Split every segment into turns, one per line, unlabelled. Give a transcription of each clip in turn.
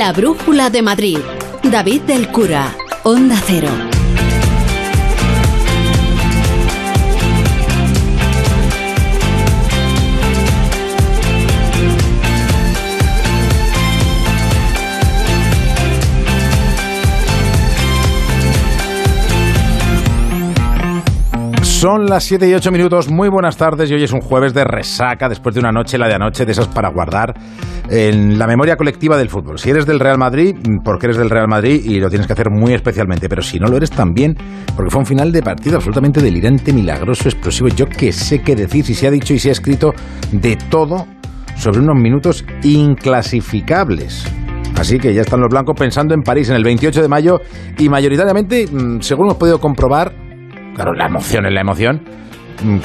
La Brújula de Madrid. David del Cura, Onda Cero.
Son las 7 y 8 minutos, muy buenas tardes y hoy es un jueves de resaca después de una noche, la de anoche, de esas para guardar en la memoria colectiva del fútbol. Si eres del Real Madrid, porque eres del Real Madrid y lo tienes que hacer muy especialmente, pero si no lo eres también, porque fue un final de partido absolutamente delirante, milagroso, explosivo, yo que sé qué decir, si se ha dicho y se ha escrito de todo sobre unos minutos inclasificables. Así que ya están los blancos pensando en París en el 28 de mayo y mayoritariamente, mm, según hemos podido comprobar, claro, la emoción es la emoción, mm,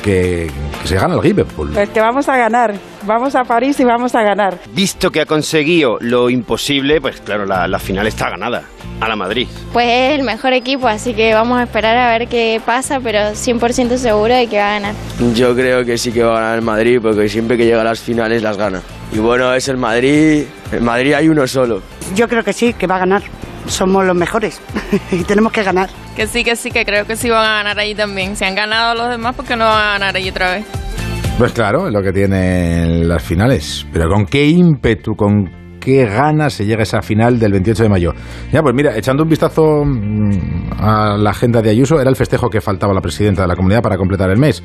que, que se gana el Liverpool.
Pues que vamos a ganar. Vamos a París y vamos a ganar.
Visto que ha conseguido lo imposible, pues claro, la, la final está ganada. A la Madrid.
Pues es el mejor equipo, así que vamos a esperar a ver qué pasa, pero 100% seguro de que va a ganar.
Yo creo que sí que va a ganar el Madrid, porque siempre que llega a las finales las gana. Y bueno, es el Madrid. El Madrid hay uno solo.
Yo creo que sí, que va a ganar. Somos los mejores y tenemos que ganar.
Que sí, que sí, que creo que sí van a ganar ahí también. Si han ganado los demás, ¿por qué no van a ganar ahí otra vez?
Pues claro, es lo que tienen las finales. Pero con qué ímpetu, con qué ganas se llega a esa final del 28 de mayo. Ya, pues mira, echando un vistazo mm, a la agenda de Ayuso, era el festejo que faltaba a la presidenta de la comunidad para completar el mes.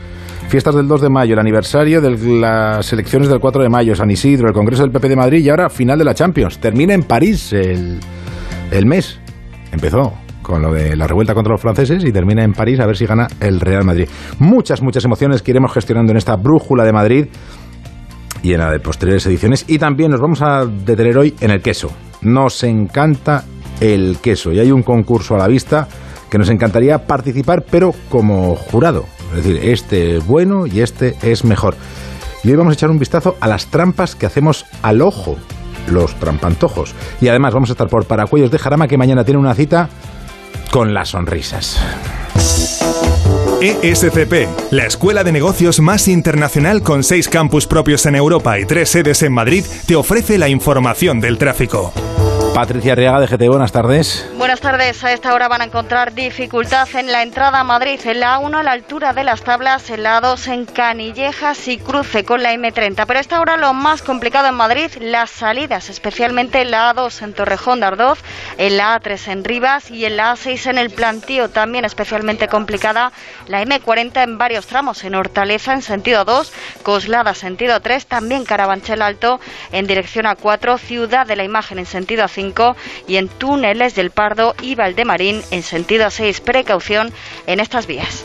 Fiestas del 2 de mayo, el aniversario de las elecciones del 4 de mayo, San Isidro, el Congreso del PP de Madrid y ahora final de la Champions. Termina en París el, el mes. Empezó con lo de la revuelta contra los franceses y termina en París a ver si gana el Real Madrid. Muchas, muchas emociones que iremos gestionando en esta brújula de Madrid y en la de posteriores ediciones. Y también nos vamos a detener hoy en el queso. Nos encanta el queso y hay un concurso a la vista que nos encantaría participar, pero como jurado. Es decir, este es bueno y este es mejor. Y hoy vamos a echar un vistazo a las trampas que hacemos al ojo, los trampantojos. Y además vamos a estar por Paracuellos de Jarama, que mañana tiene una cita con las sonrisas.
ESCP, la escuela de negocios más internacional con seis campus propios en Europa y tres sedes en Madrid, te ofrece la información del tráfico.
Patricia Arriaga de GT, buenas tardes.
Buenas tardes. A esta hora van a encontrar dificultad en la entrada a Madrid, en la A1 a la altura de las tablas, en la A2 en Canillejas y cruce con la M30. Pero esta hora lo más complicado en Madrid, las salidas, especialmente en la A2 en Torrejón de Ardoz, en la A3 en Rivas y en la A6 en el Plantío, también especialmente complicada la M40 en varios tramos, en Hortaleza en sentido 2, Coslada sentido 3, también Carabanchel Alto en dirección a 4, Ciudad de la Imagen en sentido a 5 y en túneles del Pardo y Valdemarín en sentido a 6. Precaución en estas vías.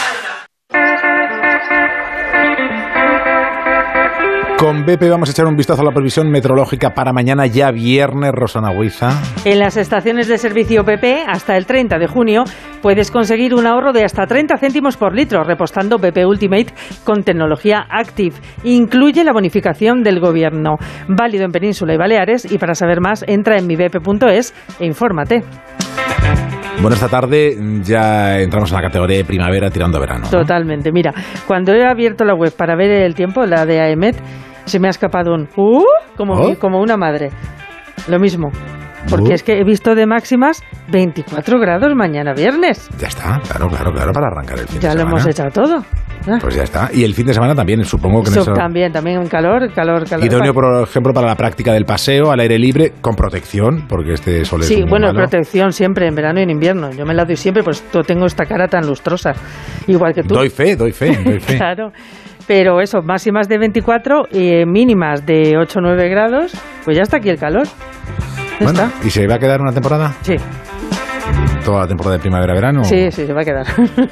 Con BP vamos a echar un vistazo a la previsión meteorológica para mañana, ya viernes, Rosana Huiza.
En las estaciones de servicio PP, hasta el 30 de junio, puedes conseguir un ahorro de hasta 30 céntimos por litro repostando BP Ultimate con tecnología Active. Incluye la bonificación del gobierno. Válido en Península y Baleares. Y para saber más, entra en mibp.es e infórmate.
Bueno, esta tarde ya entramos en la categoría de primavera tirando a verano. ¿no?
Totalmente. Mira, cuando he abierto la web para ver el tiempo, la de AEMET, se me ha escapado un ¡uh! como,
¿Oh?
como una madre. Lo mismo. Porque
¿Oh?
es que he visto de máximas 24 grados mañana viernes.
Ya está, claro, claro, claro, para arrancar el fin
Ya
de
lo
semana.
hemos echado todo. Ah.
Pues ya está. Y el fin de semana también, supongo que
Eso
eso...
también, también un calor, calor, calor.
Idóneo, por ejemplo, para la práctica del paseo al aire libre con protección, porque este sol es
Sí,
muy
bueno,
malo.
protección siempre, en verano y en invierno. Yo me la doy siempre, pues tengo esta cara tan lustrosa. Igual que tú.
Doy fe, doy fe, doy fe.
claro. Pero eso, máximas de 24 y mínimas de 8 o 9 grados, pues ya está aquí el calor. Ya
Bueno,
está.
¿Y se va a quedar una temporada?
Sí,
¿Toda la temporada de primavera-verano?
sí, sí, se va a quedar.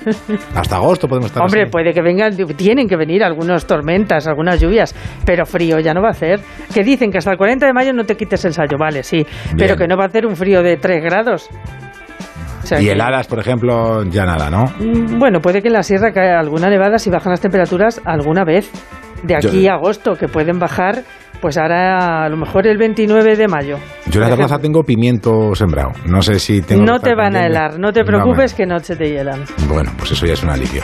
Hasta agosto podemos estar
Hombre,
así.
puede que vengan, tienen que venir algunas tormentas, algunas lluvias, pero frío ya no va a hacer. Que dicen que hasta el 40 de mayo no te quites el sallo, vale, sí, pero que no va a hacer un frío de 3 grados. O sea
Y
que-
heladas, por ejemplo, ya nada, ¿no?
Mm, Bueno, puede que en la sierra caiga alguna nevada si bajan las temperaturas alguna vez. De aquí
Yo-
a agosto, que pueden bajar, pues ahora a lo mejor el 29 de mayo.
Yo en la terraza tengo pimiento sembrado. No sé si tengo.
No te van a helar, no te
No,
preocupes que no se te hielan.
Bueno, pues eso ya es un alivio.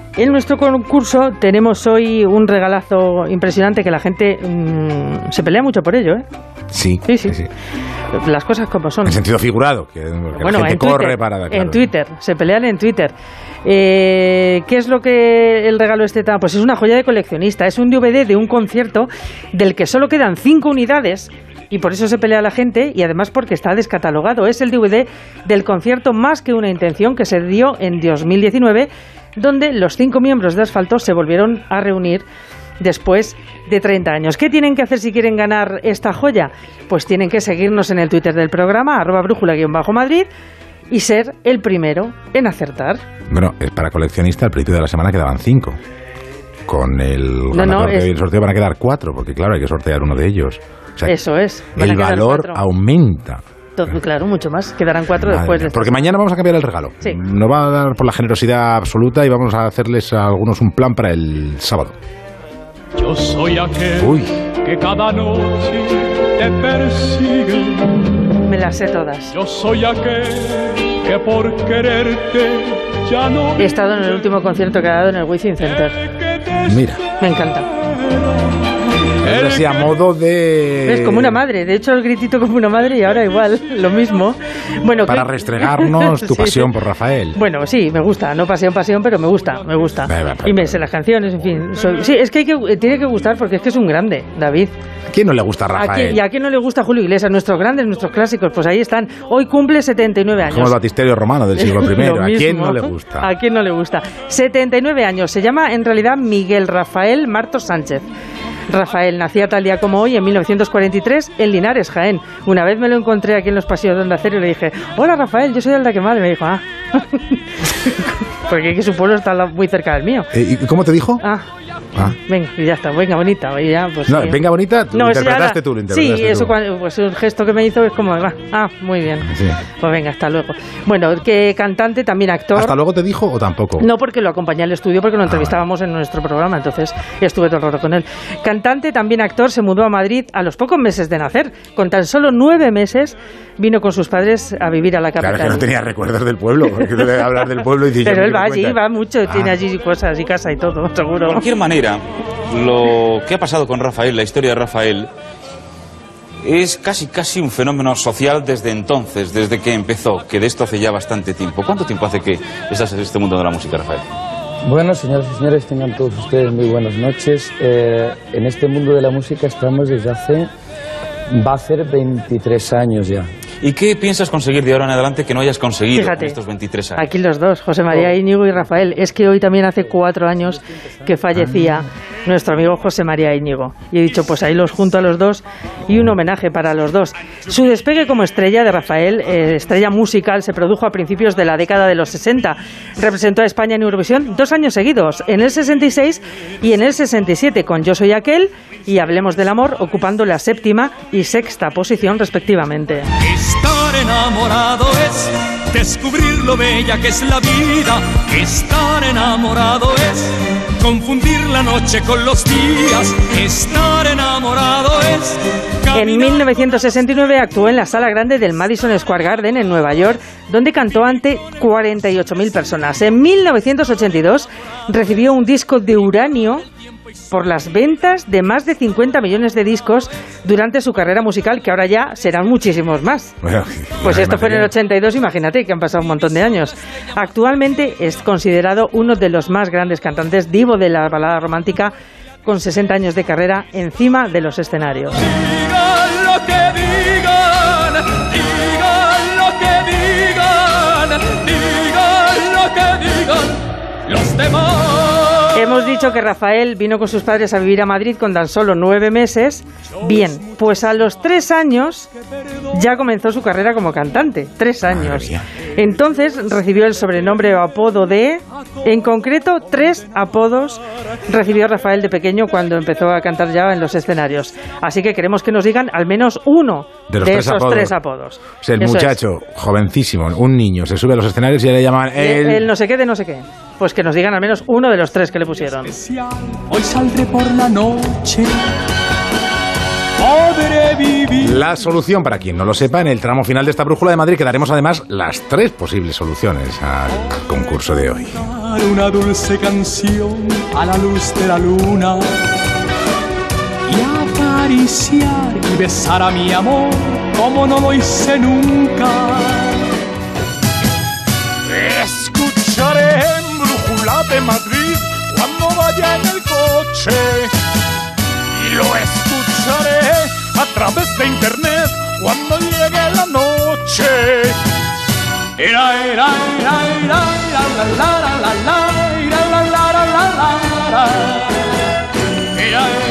En nuestro concurso tenemos hoy un regalazo impresionante que la gente mm, se pelea mucho por ello, ¿eh?
sí.
Sí, sí. Las cosas como son.
En sentido figurado, que, que la
bueno,
gente
en
corre para. claro.
en Twitter, se pelean en Twitter. Eh, ¿Qué es lo que el regalo este tan? Pues es una joya de coleccionista. Es un DVD de un concierto del que solo quedan cinco unidades y por eso se pelea la gente y además porque está descatalogado. Es el DVD del concierto Más que una intención que se dio en 2019, donde los cinco miembros de Asfalto se volvieron a reunir después de 30 años. ¿Qué tienen que hacer si quieren ganar esta joya? Pues tienen que seguirnos en el Twitter del programa, arroba brújula-madrid, y ser el primero en acertar.
Bueno, es para coleccionista, al principio de la semana quedaban cinco. Con el
No,
ganador
no,
que
es-
sorteo van a quedar cuatro, porque claro, hay que sortear uno de ellos. O sea,
Eso es.
el valor aumenta.
Claro, mucho más. Quedarán cuatro
Madre
después
mía,
de
Porque mañana vamos a cambiar el regalo.
Sí.
Nos va a dar por la generosidad absoluta y vamos a hacerles a algunos un plan para el sábado.
Yo soy aquel
Uy.
que cada noche te persigue.
Me las sé todas.
Yo soy aquel que por quererte ya no
He estado en el último concierto que ha dado en el Wizzing Center.
Mira,
Me encanta.
Es así a modo de...
Es como una madre. De hecho, el gritito como una madre y ahora igual, lo mismo. Bueno,
Para
¿qué-
restregarnos tu
Sí.
pasión por Rafael.
Bueno, sí, me gusta. No pasión, pasión, pero me gusta, me gusta. Y me sé las canciones, en fin. Soy- sí, es que, hay que eh, tiene que gustar porque es que es un grande, David.
¿A quién no le gusta
¿A quién-
Rafael?
¿Y a quién no le gusta Julio Iglesias? Nuestros grandes, nuestros clásicos, pues ahí están. Hoy cumple 79 años.
Como el batisterio romano del siglo I. ¿A quién no le gusta?
¿A quién no le gusta? 79 años. Se llama en realidad Miguel Rafael Marto Sánchez. Rafael nacía tal día como hoy, en 1943, en Linares, Jaén. Una vez me lo encontré aquí en los pasillos de Onda Cero y le dije, hola Rafael, yo soy el de Quemal. Y me dijo, ah. Porque que su pueblo está muy cerca del mío.
Eh, ¿Y cómo te dijo?
Ah,
Ah.
venga, y ya está, venga bonita. Ya, pues,
No,
sí.
venga bonita, tú
ya
interpretaste
era-
tú, lo interpretaste
Sí,
tú.
eso cuando, pues un gesto que me hizo es como, ah, muy bien.
Sí.
Pues venga, hasta luego. Bueno, que cantante, también actor.
¿Hasta luego te dijo o tampoco?
No, porque lo acompañé al estudio,
Ah,
porque lo entrevistábamos en nuestro programa, entonces estuve todo el rato con él. Cantante, también actor, se mudó a Madrid a los pocos meses de nacer. Con tan solo nueve meses vino con sus padres a vivir a la
Claro,
capital.
que no tenía recuerdos del pueblo, porque hablar del pueblo y dices...
Pero
"Yo
él va allí,
cuenta".
va mucho, tiene
Ah.
allí cosas y casa y todo, seguro.
De cualquier manera, lo que ha pasado con Rafael, la historia de Rafael, es casi casi un fenómeno social desde entonces, desde que empezó, que de esto hace ya bastante tiempo. ¿Cuánto tiempo hace que estás en este mundo de la música, Rafael?
Bueno, señoras y señores, tengan todos ustedes muy buenas noches. Eh, en este mundo de la música estamos desde hace, va a ser 23 años ya.
¿Y qué piensas conseguir de ahora en adelante que no hayas conseguido
Fíjate.
en estos 23 años?
Aquí los dos, José María Íñigo y Rafael. Es que hoy también hace cuatro años que fallecía nuestro amigo José María Íñigo. Y he dicho, pues ahí los junto a los dos y un homenaje para los dos. Su despegue como estrella de Rafael, eh, estrella musical, se produjo a principios de la década de los 60. Representó a España en Eurovisión dos años seguidos, en el 66 y en el 67, con Yo Soy Aquel y Hablemos del Amor, ocupando la séptima y sexta posición respectivamente.
Estar enamorado es descubrir lo bella que es la vida. Estar enamorado es confundir la noche con los días. Estar enamorado es
En 1969 actuó en la sala grande del Madison Square Garden en Nueva York, donde cantó ante 48.000 personas. En 1982 recibió un disco de uranio por las ventas de más de 50 millones de discos durante su carrera musical, que ahora ya serán muchísimos más.
Bueno,
Pues esto fue en el
imagino.
82, imagínate que han pasado un montón de años. Actualmente es considerado uno de los más grandes cantantes divo de la balada romántica con 60 años de carrera encima de los escenarios. Hemos dicho que Rafael vino con sus padres a vivir a Madrid con tan solo nueve meses. Bien, pues a los tres años ya comenzó su carrera como cantante. Tres años. Entonces recibió el sobrenombre o apodo de, en concreto, tres apodos recibió Rafael de pequeño cuando empezó a cantar ya en los escenarios. Así que queremos que nos digan al menos uno
De
de,
los tres
esos
apodos.
tres apodos.
O sea, el
Eso es.
muchacho, jovencísimo, un niño, se sube a los escenarios y ya le llaman
el...
el
no sé qué de no sé qué. Pues que nos digan al menos uno de los tres que le pusieron.
Hoy saldré por la noche. Podré vivir.
La solución, para quien no lo sepa, en el tramo final de esta brújula de Madrid quedaremos además las tres posibles soluciones al concurso de hoy.
una dulce canción a la luz de la luna y acariciar y besar a mi amor como no lo hice nunca. Escucharé de Madrid cuando vaya en el coche y lo escucharé a través de internet cuando llegue la noche. Era, era, era, era, la, la, la, la, la, era, la, la, la, la, la, la.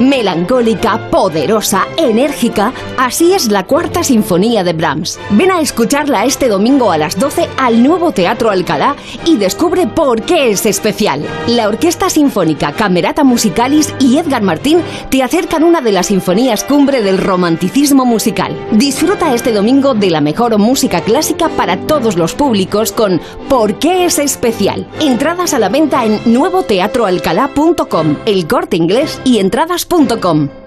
Melancólica, poderosa, enérgica, así es la cuarta sinfonía de Brahms. Ven a escucharla este domingo a las 12 al nuevo Teatro Alcalá y descubre por qué es especial. La Orquesta Sinfónica, Camerata Musicalis y Edgar Martín te acercan una de las sinfonías cumbre del romanticismo musical. Disfruta este domingo de la mejor música clásica para todos los públicos con ¿Por qué es especial? Entradas a la venta en nuevoteatroalcalá.com, El Corte Inglés y entradas.com.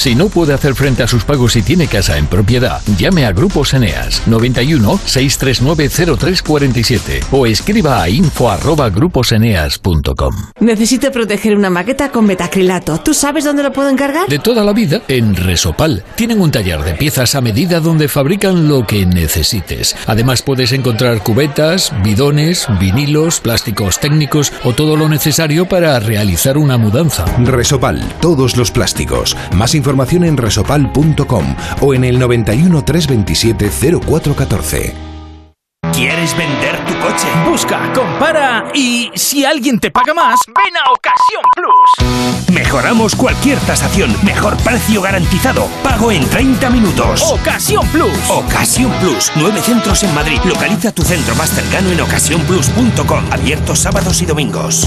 Si no puede hacer frente a sus pagos y tiene casa en propiedad, llame a Grupos Eneas 91 639 0347 o escriba a info@gruposeneas.com.
Necesito proteger una maqueta con metacrilato. ¿Tú sabes dónde lo puedo encargar?
De toda la vida, en Resopal. Tienen un taller de piezas a medida donde fabrican lo que necesites. Además puedes encontrar cubetas, bidones, vinilos, plásticos técnicos o todo lo necesario para realizar una mudanza.
Resopal, todos los plásticos. Más información en resopal.com o en el 91 327 0414.
¿Quieres vender tu coche? Busca, compara y si alguien te paga más, ven a Ocasión Plus. Mejoramos cualquier tasación, mejor precio garantizado, pago en 30 minutos. Ocasión Plus. Ocasión Plus, nueve centros en Madrid. Localiza tu centro más cercano en ocasiónplus.com, abiertos sábados y domingos.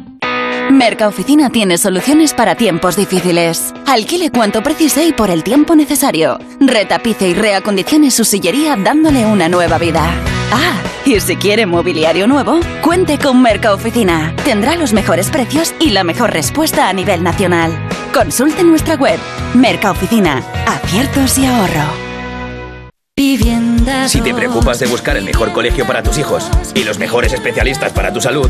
Mercaoficina tiene soluciones para tiempos difíciles. Alquile cuanto precise y por el tiempo necesario. Retapice y reacondicione su sillería dándole una nueva vida. Ah, y si quiere mobiliario nuevo, cuente con Mercaoficina. Tendrá los mejores precios y la mejor respuesta a nivel nacional. Consulte nuestra web. Mercaoficina. Aciertos y ahorro.
Si te preocupas de buscar el mejor colegio para tus hijos y los mejores especialistas para tu salud,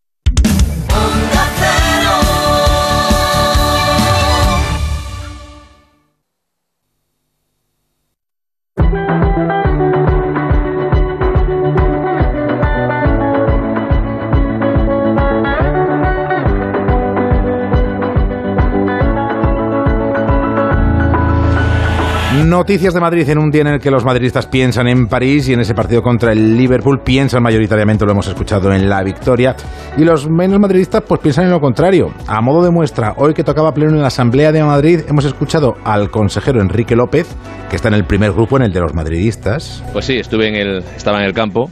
Noticias de Madrid en un día en el que los madridistas piensan en París y en ese partido contra el Liverpool piensan mayoritariamente, lo hemos escuchado, en la victoria. Y los menos madridistas pues piensan en lo contrario. A modo de muestra, hoy que tocaba pleno en la Asamblea de Madrid, hemos escuchado al consejero Enrique López, que está en el primer grupo, en el de los madridistas.
Pues sí, estuve en el, estaba en el campo.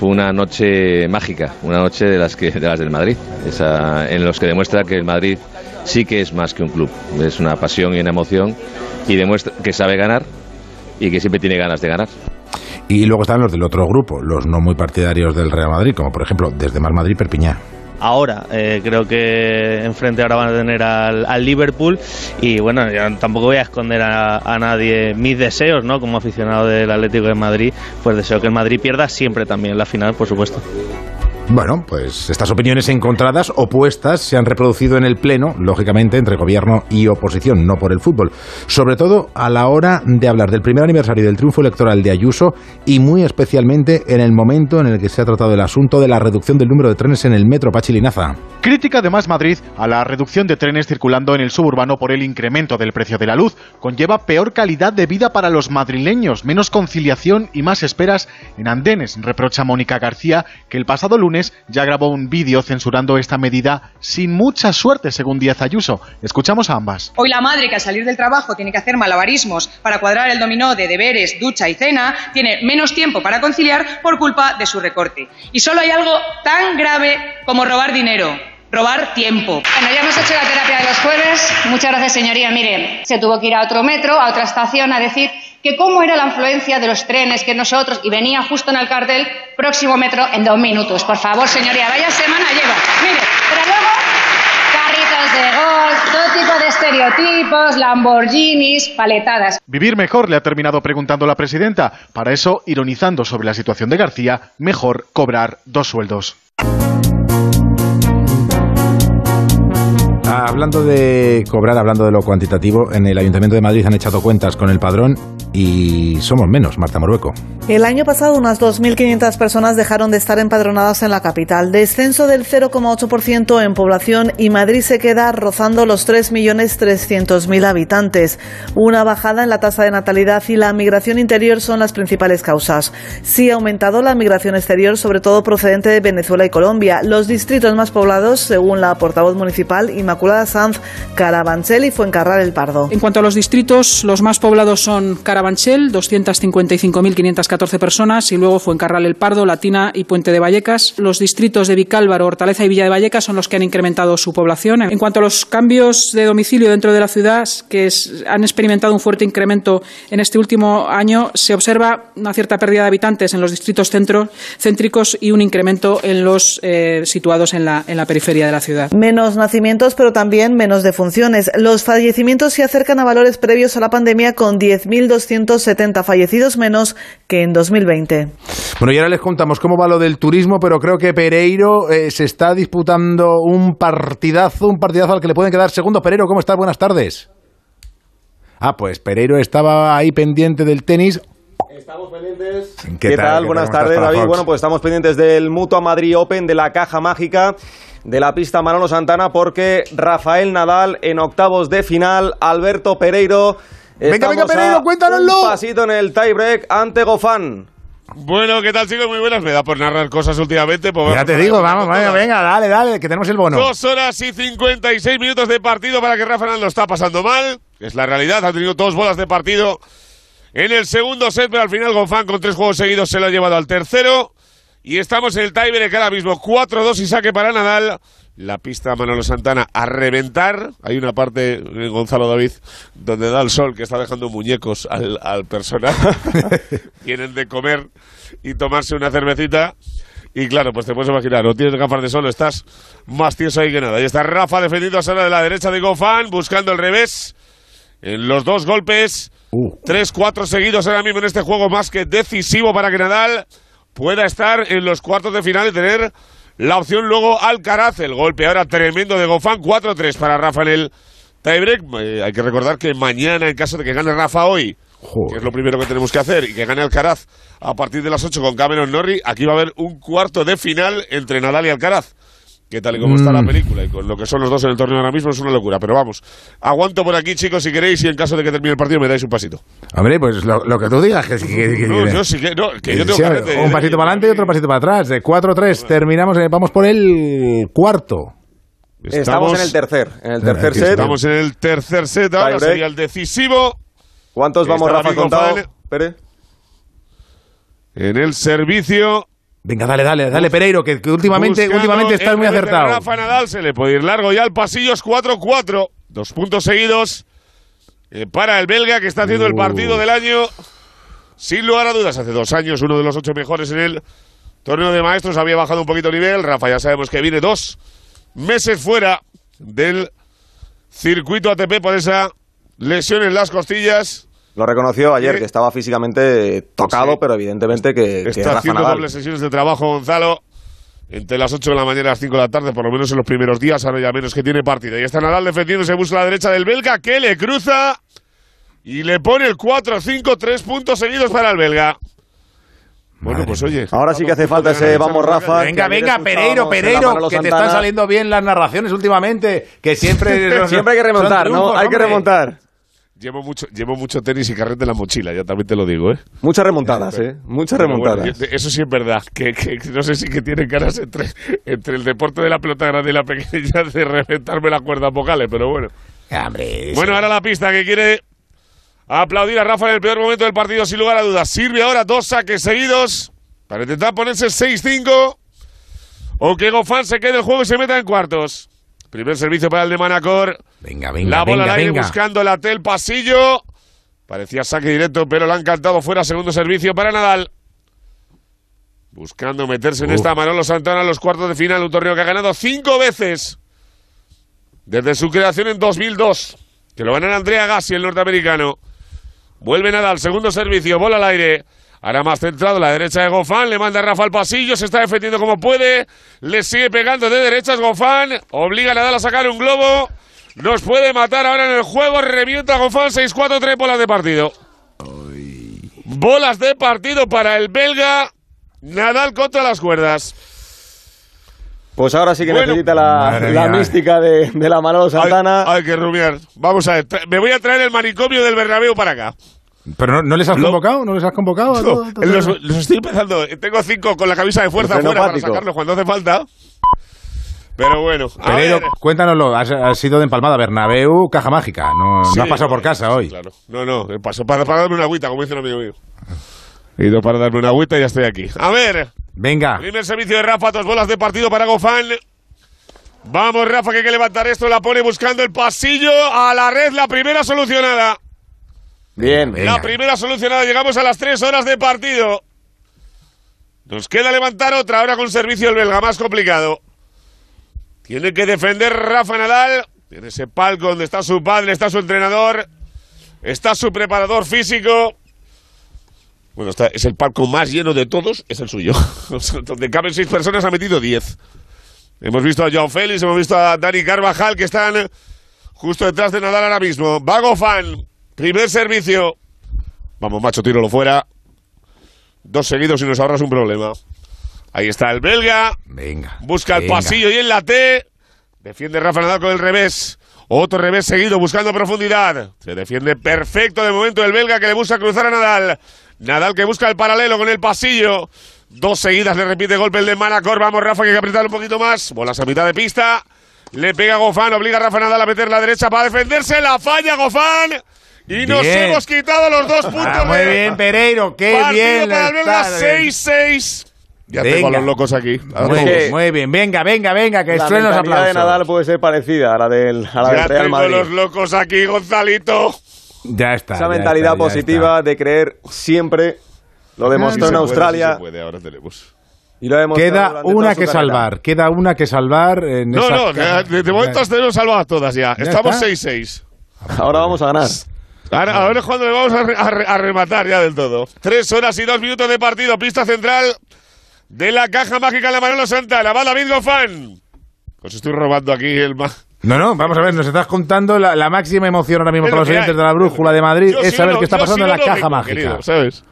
fue una noche mágica, una noche de las que de las del Madrid, esa, en los que demuestra que el Madrid sí que es más que un club, es una pasión y una emoción y demuestra que sabe ganar y que siempre tiene ganas de ganar.
Y luego están los del otro grupo, los no muy partidarios del Real Madrid, como por ejemplo desde Mar Madrid Perpiñá.
Ahora, eh, creo que enfrente ahora van a tener al, al Liverpool y bueno, yo tampoco voy a esconder a, a nadie mis deseos, ¿no? Como aficionado del Atlético de Madrid, pues deseo que el Madrid pierda siempre también la final, por supuesto.
Bueno, pues estas opiniones encontradas, opuestas, se han reproducido en el Pleno, lógicamente, entre gobierno y oposición, no por el fútbol. Sobre todo a la hora de hablar del primer aniversario del triunfo electoral de Ayuso y muy especialmente en el momento en el que se ha tratado el asunto de la reducción del número de trenes en el metro Pachilinaza.
Crítica de Más Madrid a la reducción de trenes circulando en el suburbano por el incremento del precio de la luz. Conlleva peor calidad de vida para los madrileños, menos conciliación y más esperas en andenes, reprocha Mónica García, que el pasado lunes ya grabó un vídeo censurando esta medida sin mucha suerte, según Díaz Ayuso. Escuchamos a ambas.
Hoy la madre que al salir del trabajo tiene que hacer malabarismos para cuadrar el dominó de deberes, ducha y cena, tiene menos tiempo para conciliar por culpa de su recorte. Y solo hay algo tan grave como robar dinero. Robar tiempo.
Bueno, ya hemos hecho la terapia de los jueves. Muchas gracias, señoría. Mire, se tuvo que ir a otro metro, a otra estación, a decir que cómo era la influencia de los trenes que nosotros, y venía justo en el cartel, próximo metro en dos minutos. Por favor, señoría, vaya semana lleva. Mire, pero luego carritos de golf, todo tipo de estereotipos, Lamborghinis, paletadas.
Vivir mejor, le ha terminado preguntando la presidenta. Para eso, ironizando sobre la situación de García, mejor cobrar dos sueldos.
Ah, Hablando de cobrar, hablando de lo cuantitativo, en el Ayuntamiento de Madrid han echado cuentas con el padrón y somos menos, Marta Morueco.
El año pasado unas 2.500 personas dejaron de estar empadronadas en la capital, descenso del 0,8% en población y Madrid se queda rozando los 3.300.000 habitantes. Una bajada en la tasa de natalidad y la migración interior son las principales causas. Sí ha aumentado la migración exterior, sobre todo procedente de Venezuela y Colombia. Los distritos más poblados, según la portavoz municipal Inmaculada Sanz, Carabanchel y Fuencarral el Pardo.
En cuanto a los distritos, los más poblados son Carabanchel, 255.514 personas, y luego Fuencarral el Pardo, Latina y Puente de Vallecas. Los distritos de Vicálvaro, Hortaleza y Villa de Vallecas son los que han incrementado su población. En cuanto a los cambios de domicilio dentro de la ciudad, que han experimentado un fuerte incremento en este último año, se observa una cierta pérdida de habitantes en los distritos centro- céntricos y un incremento en los eh, situados en la, en la periferia de la ciudad.
Menos nacimientos, pero también menos defunciones. Los fallecimientos se acercan a valores previos a la pandemia con 10.270 fallecidos menos que en 2020.
Bueno, y ahora les contamos cómo va lo del turismo, pero creo que Pereiro eh, se está disputando un partidazo, un partidazo al que le pueden quedar segundo. Pereiro, ¿cómo estás? Buenas tardes. Ah, pues Pereiro estaba ahí pendiente del tenis.
Estamos pendientes.
¿Qué
¿Qué,
tal?
tal?
¿Qué
Buenas tardes, David.
Palafox?
Bueno, pues estamos pendientes del Mutua Madrid Open, de la caja mágica, de la pista Manolo Santana, porque Rafael Nadal en octavos de final, Alberto Pereiro.
Venga,
estamos
venga, Pereiro, cuéntanoslo.
Un pasito en el tiebreak ante Gofán.
Bueno, ¿qué tal, chicos? Muy buenas. Me da por narrar cosas últimamente. pues
Ya
vamos
te digo, vamos, venga, venga, dale, dale, que tenemos el bono.
Dos horas y 56 minutos de partido para que Rafa Nadal lo está pasando mal. Es la realidad. Ha tenido dos bolas de partido en el segundo set, pero al final Gonfán con tres juegos seguidos se lo ha llevado al tercero. Y estamos en el tiebreak ahora mismo. 4-2 y saque para Nadal. La pista Manolo Santana a reventar. Hay una parte en Gonzalo David donde da el sol que está dejando muñecos al, al personal. Tienen de comer y tomarse una cervecita. Y claro, pues te puedes imaginar, no tienes gafas de sol, estás más tieso ahí que nada. Y está Rafa defendiendo a Sara de la derecha de Gofán, buscando el revés. En los dos golpes, tres, cuatro seguidos ahora mismo en este juego más que decisivo para que Nadal pueda estar en los cuartos de final y tener la opción luego Alcaraz. El golpe ahora tremendo de Gofán, 4-3 para Rafa en el tiebreak. Eh, hay que recordar que mañana, en caso de que gane Rafa hoy, que es lo primero que tenemos que hacer, y que gane Alcaraz a partir de las 8 con Cameron Norrie, aquí va a haber un cuarto de final entre Nadal y Alcaraz. Que tal y como está la
Mm.
película y con lo que son los dos en el torneo ahora mismo es una locura. Pero vamos, aguanto por aquí, chicos, si queréis, y en caso de que termine el partido me dais un pasito.
Hombre, pues lo, lo que tú digas. Que, que- que-
No, yo sí que, no, que yo tengo
Sí, un pasito para adelante y otro pasito para atrás. De 4-3 terminamos, eh, vamos por el cuarto.
Estamos, en el tercer, en el tercer set.
Estamos en el tercer set, ahora sería el decisivo.
¿Cuántos vamos, Rafa, contado? Pere.
En el servicio.
Venga, dale, dale, dale, Pereiro, que, que últimamente,
Buscando
últimamente estás muy acertado.
Rafa Nadal se le puede ir largo ya al pasillo, es 4-4. Dos puntos seguidos eh, para el belga que está haciendo el partido del año. Sin lugar a dudas, hace dos años uno de los ocho mejores en el torneo de maestros había bajado un poquito el nivel. Rafa ya sabemos que viene dos meses fuera del circuito ATP por esa lesión en las costillas.
Lo reconoció ayer, que estaba físicamente tocado, pero evidentemente que, que
Está
Rafa
haciendo
Nadal.
dobles sesiones de trabajo Gonzalo entre las 8 de la mañana y las 5 de la tarde, por lo menos en los primeros días, ahora ya menos que tiene partida. Y está Nadal defendiéndose, busca la derecha del belga, que le cruza y le pone el 4-5, tres puntos seguidos para el belga. Bueno, pues oye.
Ahora sí que hace falta ese vamos, Rafa. que
Venga, venga, Pereiro, Pereiro, que te están saliendo bien las narraciones últimamente, que siempre...
Siempre hay que remontar, ¿no? Hay que remontar.
Llevo mucho, llevo mucho tenis y carrete en la mochila, ya también te lo digo, ¿eh?
Muchas remontadas, ¿eh? Muchas
bueno,
remontadas.
yo- eso sí es verdad, que, no sé si que tienen caras entre, entre el deporte de la pelota grande y la pequeña de reventarme la cuerda vocales, pero bueno. Bueno, ahora la pista que quiere aplaudir a Rafa en el peor momento del partido, sin lugar a dudas. Sirve ahora dos saques seguidos para intentar ponerse 6-5 o que Gofán se quede el juego y se meta en cuartos. Primer servicio para el de Manacor.
Venga, venga,
La bola
venga,
al aire
venga.
buscando la tel pasillo. Parecía saque directo, pero le han cantado fuera. Segundo servicio para Nadal. Buscando meterse en esta Manolo Santana en los cuartos de final. Un torneo que ha ganado cinco veces. Desde su creación en 2002. Que lo gana Andrea Gassi, el norteamericano. Vuelve Nadal, segundo servicio, bola al aire. Ahora más centrado, la derecha de Gofán, le manda a Rafa al pasillo, se está defendiendo como puede, le sigue pegando de derechas Gofán, obliga a Nadal a sacar un globo, nos puede matar ahora en el juego, revienta Gofán, 6-4, tres bolas de partido. Bolas de partido para el belga, Nadal contra las cuerdas.
Pues ahora sí que
Bueno.
necesita la, mística de, de la Manolo Santana.
Hay, hay que rumiar. Vamos a ver, me voy a traer el manicomio del Bernabéu para acá.
¿Pero no, no les has
Lo-
convocado? ¿No les has convocado? a
los, los estoy empezando. Tengo cinco con la camisa de fuerza fuera para sacarlos cuando hace falta. Pero bueno, a
Pereiro,
ver.
cuéntanoslo, has, has sido de empalmada, Bernabéu, caja mágica, no,
Sí,
no has pasado por casa hoy.
Claro. No, no, me pasó para, para darme una agüita, como dice un amigo mío. He ido para darme una agüita y ya estoy aquí. A ver,
Venga,
primer servicio de Rafa, dos bolas de partido para Gofán. Vamos, Rafa, que hay que levantar esto. La pone buscando el pasillo a la red, la primera solucionada.
Bien.
La primera solucionada, llegamos a las tres horas de partido. Nos queda levantar otra, ahora con servicio el belga, más complicado. Tiene que defender Rafa Nadal. Tiene ese palco donde está su padre, está su entrenador, está su preparador físico. Bueno, está, es el palco más lleno de todos, es el suyo. Donde caben seis personas, ha metido diez. Hemos visto a Joao Félix, hemos visto a Dani Carvajal, que están justo detrás de Nadal ahora mismo. Vago fan, primer servicio. Vamos, macho, tíralo fuera. Dos seguidos y nos ahorras un problema. Ahí está el belga.
Venga.
Busca el pasillo y en la T. Defiende Rafa Nadal con el revés. Otro revés seguido buscando profundidad. Se defiende perfecto de momento el belga que le busca cruzar a Nadal. Nadal que busca el paralelo con el pasillo. Dos seguidas le repite golpe el de Manacor. Vamos, Rafa, que hay que apretar un poquito más. Bolas a mitad de pista. Le pega a Gofán, obliga a Rafa Nadal a meter la derecha para defenderse. La falla Gofán. Y nos
Bien.
hemos quitado los dos puntos.
Ah, muy
de-
bien, Pereiro, qué
Partido
bien.
para el belga,
está.
6-6. Ya tengo a
Venga.
los locos aquí.
Muy bien, muy bien, venga, venga, venga, que
la
suenen los
mentalidad de
aplausos.
Nadal puede ser parecida a la del, a la
Ya
del Real
tengo
Madrid.
los locos aquí, Gonzalito.
Ya está.
Esa
ya
mentalidad
está, ya
positiva de creer siempre. Lo demostró en Australia.
Se puede, ahora tenemos.
Y lo
Queda una que
carrera.
salvar, queda una que salvar en
No,
esa
no, de, de momento las tenemos salvadas todas ya.
Ya
Estamos
está.
6-6.
Ahora vamos a ganar.
Ahora, ahora es cuando le vamos a, re- a re- a rematar ya del todo. Tres horas y dos minutos de partido. Pista central de la caja mágica en la Manolo Santana. Va David Gofán. Os estoy robando aquí el...
No, no, vamos a ver, nos estás contando la, la máxima emoción ahora mismo para
lo
los oyentes de la brújula de Madrid,
Yo
es saber
lo-
qué está pasando en la caja
lógico,
mágica.
querido, ¿sabes?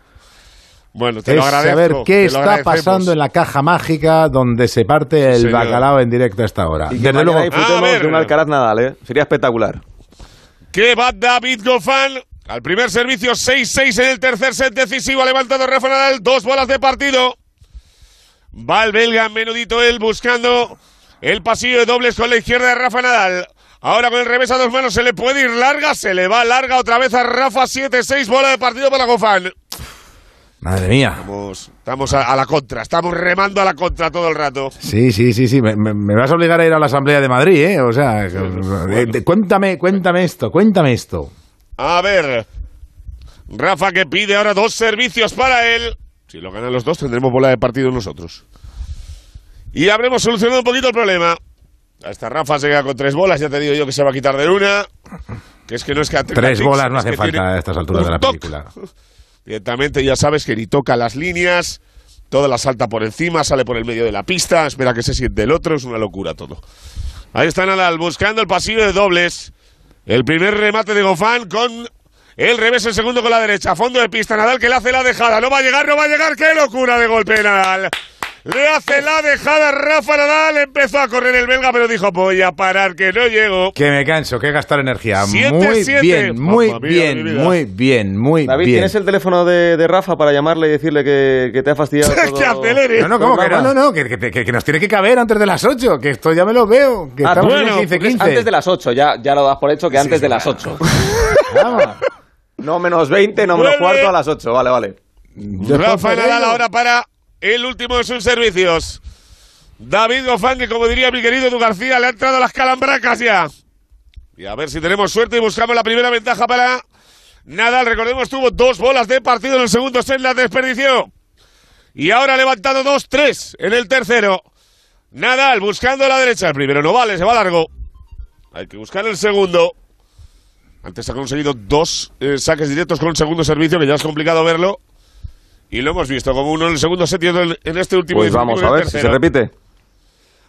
Bueno, te
es
lo agradezco.
saber qué está pasando en la caja mágica donde se parte el
señor.
bacalao en directo a esta hora.
Y que
Desde luego,
A
disfrutemos
ver.
de un Alcaraz Nadal, ¿eh? Sería espectacular.
Que va David Gofán al primer servicio 6-6 en el tercer set decisivo. Ha levantado Rafa Nadal dos bolas de partido. Va el belga menudito él buscando el pasillo de dobles con la izquierda de Rafa Nadal. Ahora con el revés a dos manos se le puede ir larga, se le va larga otra vez a Rafa 7-6 bola de partido para Gofán.
Madre mía.
Estamos, estamos a, a la contra, estamos remando a la contra todo el rato.
Sí, sí, sí, sí. Me, me- me vas a obligar a ir a la Asamblea de Madrid, ¿eh? O sea, eh, de- cuéntame, cuéntame esto, cuéntame esto.
A ver. Rafa que pide ahora dos servicios para él. Si lo ganan los dos, tendremos bola de partido nosotros. Y habremos solucionado un poquito el problema. Esta Rafa se queda con tres bolas, ya te digo yo que se va a quitar de una. Que es que no es que
Tres bolas no hace falta a estas alturas de la película.
Directamente ya sabes que ni toca las líneas, toda la salta por encima, sale por el medio de la pista, espera que se siente el otro, es una locura todo. Ahí está Nadal buscando el pasillo de dobles. El primer remate de Gofán con el revés, el segundo con la derecha. Fondo de pista, Nadal que le hace la dejada. No va a llegar, no va a llegar. ¡Qué locura de golpe Nadal! Le hace la dejada Rafa Nadal. Empezó a correr el belga, pero dijo, voy a parar, que no llego.
Que me canso, que gastar energía.
Siete,
muy
siete.
bien, muy
mi
bien, muy bien, muy
David,
bien.
¿tienes el teléfono de, de Rafa para llamarle y decirle que, que te ha fastidiado todo?
¡Que acelere!
No, no, ¿cómo que no? No, no, que, que- que- que nos tiene que caber antes de las 8, que esto ya me lo veo. Que
Ah,
estamos
bueno,
en el 15,
pues
15.
antes de las 8, ya, ya lo das por hecho que antes de las 8. no menos 20, no menos
Vuelve.
cuarto a las 8, vale, vale.
Rafa Nadal ahora para el último de sus servicios. David Gofán, que como diría mi querido Edu García, le ha entrado las calambracas ya. Y a ver si tenemos suerte y buscamos la primera ventaja para Nadal. Recordemos, tuvo dos bolas de partido en el segundo set, las desperdició. Y ahora ha levantado dos, tres en el tercero. Nadal buscando la derecha. El primero no vale, se va largo. Hay que buscar el segundo. Antes ha conseguido dos eh, saques directos con un segundo servicio, que ya es complicado verlo. Y lo hemos visto como uno en el segundo set y otro en este último.
Pues vamos a ver si se repite.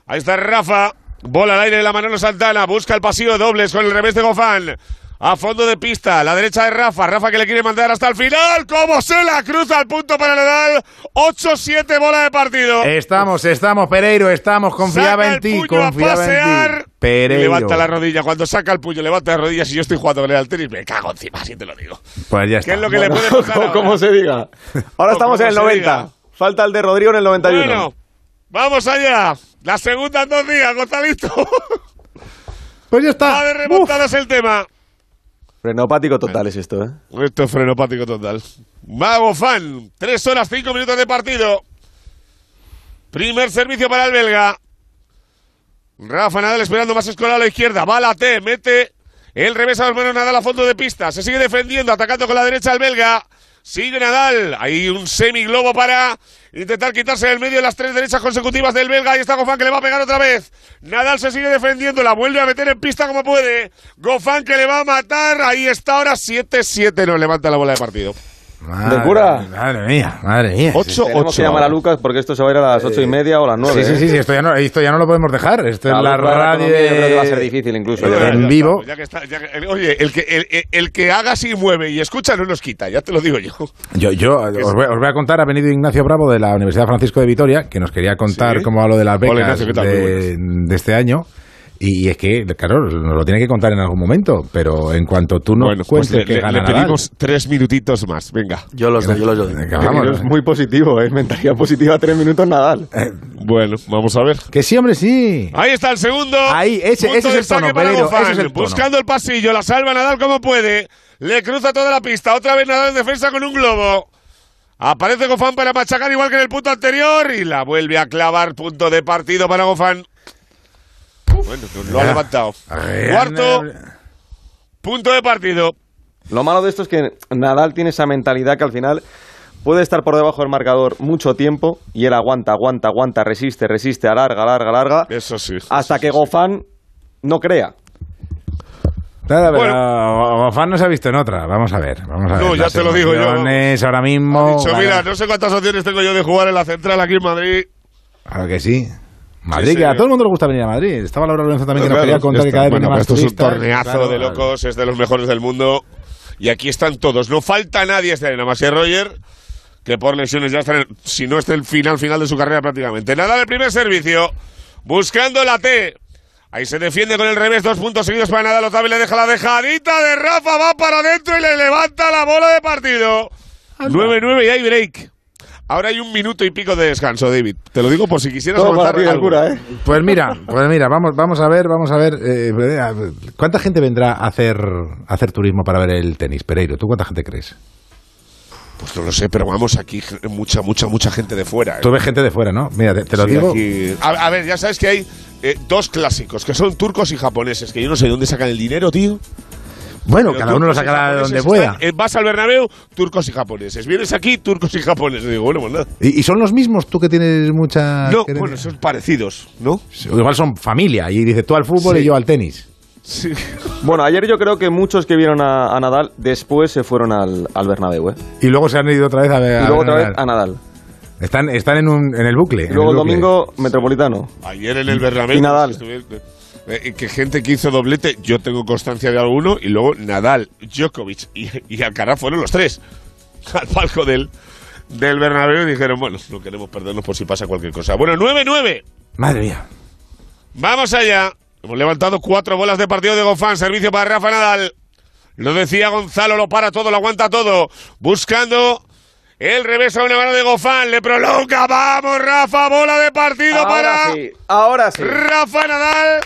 Ahí está Rafa. Bola al aire de la Manolo Santana. Busca el pasillo de dobles con el revés de Gofán. A fondo de pista. La derecha de Rafa. Rafa que le quiere mandar hasta el final. ¿Cómo se la cruza al punto para Nadal? 8-7 bola de partido.
Estamos, estamos, Pereiro, estamos, confiaba
Saca
en
el
ti,
a
confiaba
pasear.
en ti. Pereiro.
levanta la rodilla. Cuando saca el puño, levanta las rodillas. Y yo estoy jugando con al tenis, me cago encima, así te lo digo.
Pues ya
¿Qué
está.
es lo que le puede pasar ahora?
Como se diga. Ahora estamos en el
como se
90.
diga.
Falta el de Rodrigo en el 91.
Bueno, vamos allá. La segunda en dos días, Gonzalito.
Pues ya está.
Va de remontadas el tema.
Frenopático total es esto, ¿eh?
Esto es frenopático total. Mago Fan, tres horas, cinco minutos de partido. Primer servicio para el belga. Rafa Nadal esperando más escolar a la izquierda. Va a la T, mete el revés a los manos Nadal a fondo de pista. Se sigue defendiendo, atacando con la derecha el belga. Sigue Nadal. Hay un semiglobo para intentar quitarse del medio de las tres derechas consecutivas del belga. Ahí está Gofán que le va a pegar otra vez. Nadal se sigue defendiendo, la vuelve a meter en pista como puede. Gofán que le va a matar. Ahí está ahora 7-7. Nos levanta la bola de partido.
Madre,
¿De cura?
Madre mía, madre mía.
8
Tenemos que llamar a Lucas porque esto se va a ir a las ocho y media o a las nueve.
Sí, sí, sí,
¿eh?
sí, esto ya no, esto ya no lo podemos dejar. Esto es la radio.
economía Yo creo que va a ser difícil incluso.
Ya,
en
ya
vivo.
ya que está, ya que- oye, el que, el, que haga así mueve y escucha no nos quita, ya te lo digo yo.
Yo, yo os, voy, os voy a contar, ha venido Ignacio Bravo de la Universidad Francisco de Vitoria, que nos quería contar
Sí.
cómo va lo de las becas
Hola, Ignacio, ¿qué tal? Muy
de, de este año. Y, es que, claro, nos lo tiene que contar en algún momento, pero en cuanto tú nos
bueno, pues
cuentes
le,
que gana
le
Nadal,
pedimos tres minutitos más, venga.
Yo los doy, yo los doy.
venga, vamos.
Es muy positivo, ¿eh? Mentalidad positiva, tres minutos Nadal.
Bueno, vamos a ver.
Que sí, hombre, sí.
Ahí está el segundo.
Ahí, ese- es el tono,
saque para
Pereiro,
Gofán.
ese es el tono.
Buscando el pasillo, la salva Nadal como puede. Le cruza toda la pista. Otra vez Nadal en defensa con un globo. Aparece Gofán para machacar igual que en el punto anterior y la vuelve a clavar. Punto de partido para Gofán. Bueno, lo ha
Ya.
levantado. Cuarto punto de partido.
Lo malo de esto es que Nadal tiene esa mentalidad que al final puede estar por debajo del marcador mucho tiempo y él aguanta, aguanta, aguanta, resiste, resiste, alarga, alarga, alarga,
Eso sí.
hasta que Gofán no crea.
Nada, pero
Bueno.
Gofán no se ha visto en otra. Vamos a ver, vamos a ver.
No, ya
Las
te lo digo yo.
ahora mismo.
Dicho,
vale.
mira, no sé cuántas opciones tengo yo de jugar en la central aquí en Madrid.
Claro que sí. Madrid,
Sí,
que a todo el mundo le gusta venir a Madrid. Estaba Laura Lorenzo también que nos
Claro,
quería contar que cada vez
Bueno,
más
esto es un torneazo
Claro,
de locos, es de los mejores del mundo. Y aquí están todos. No falta nadie este año, más que Roger, que por lesiones ya está, en el- si no está el final, final de su carrera prácticamente. Nada el primer servicio, buscando la T. Ahí se defiende con el revés, dos puntos seguidos para Nadal. Otra vez le deja la dejadita de Rafa, va para adentro y le levanta la bola de partido. 9-9 y hay break. Ahora hay un minuto y pico de descanso, David. Te lo digo por si quisieras
Todo para
algo.
cura, ¿eh?
Pues mira, pues mira, vamos, vamos a ver, vamos a ver. eh, ¿Cuánta gente vendrá a hacer, a hacer turismo para ver el tenis, Pereiro? ¿Tú cuánta gente crees?
Pues no lo sé, pero vamos, aquí mucha, mucha, mucha gente de fuera. ¿eh?
Tú ves gente de fuera, ¿no? Mira, te, lo digo.
A, ver, ya sabes que hay eh, dos clásicos, que son turcos y japoneses, que yo no sé de dónde sacan el dinero, tío.
Bueno, cada uno lo sacará de donde pueda.
Vas al Bernabéu, turcos y japoneses. Vienes aquí, turcos y japoneses. Digo, bueno, pues nada.
¿Y, son los mismos tú que tienes mucha...
No, bueno, son parecidos, ¿no?
Igual son familia. Y dices tú al fútbol y yo al tenis.
Sí.
Bueno, ayer yo creo que muchos que vieron a, Nadal después se fueron al, al Bernabéu, ¿eh?
Y luego se han ido otra vez a ver.
Y luego otra vez a Nadal.
Están, están en, un, en el bucle.
Y luego el, domingo Metropolitano.
Ayer en el Bernabéu.
Y Nadal.
Eh, que gente que hizo doblete, yo tengo constancia de alguno, y luego Nadal, Djokovic y, y Alcaraz fueron los tres al palco del, del Bernabéu y dijeron, bueno, no queremos perdernos por si pasa cualquier cosa. Bueno, 9-9.
Madre mía.
Vamos allá. Hemos levantado cuatro bolas de partido de Gofán. Servicio para Rafa Nadal. Lo decía Gonzalo, lo para todo, lo aguanta todo. Buscando el revés a una mano de Gofán. Le prolonga. Vamos, Rafa. Bola de partido
ahora
para.
Sí, ahora sí.
Rafa Nadal.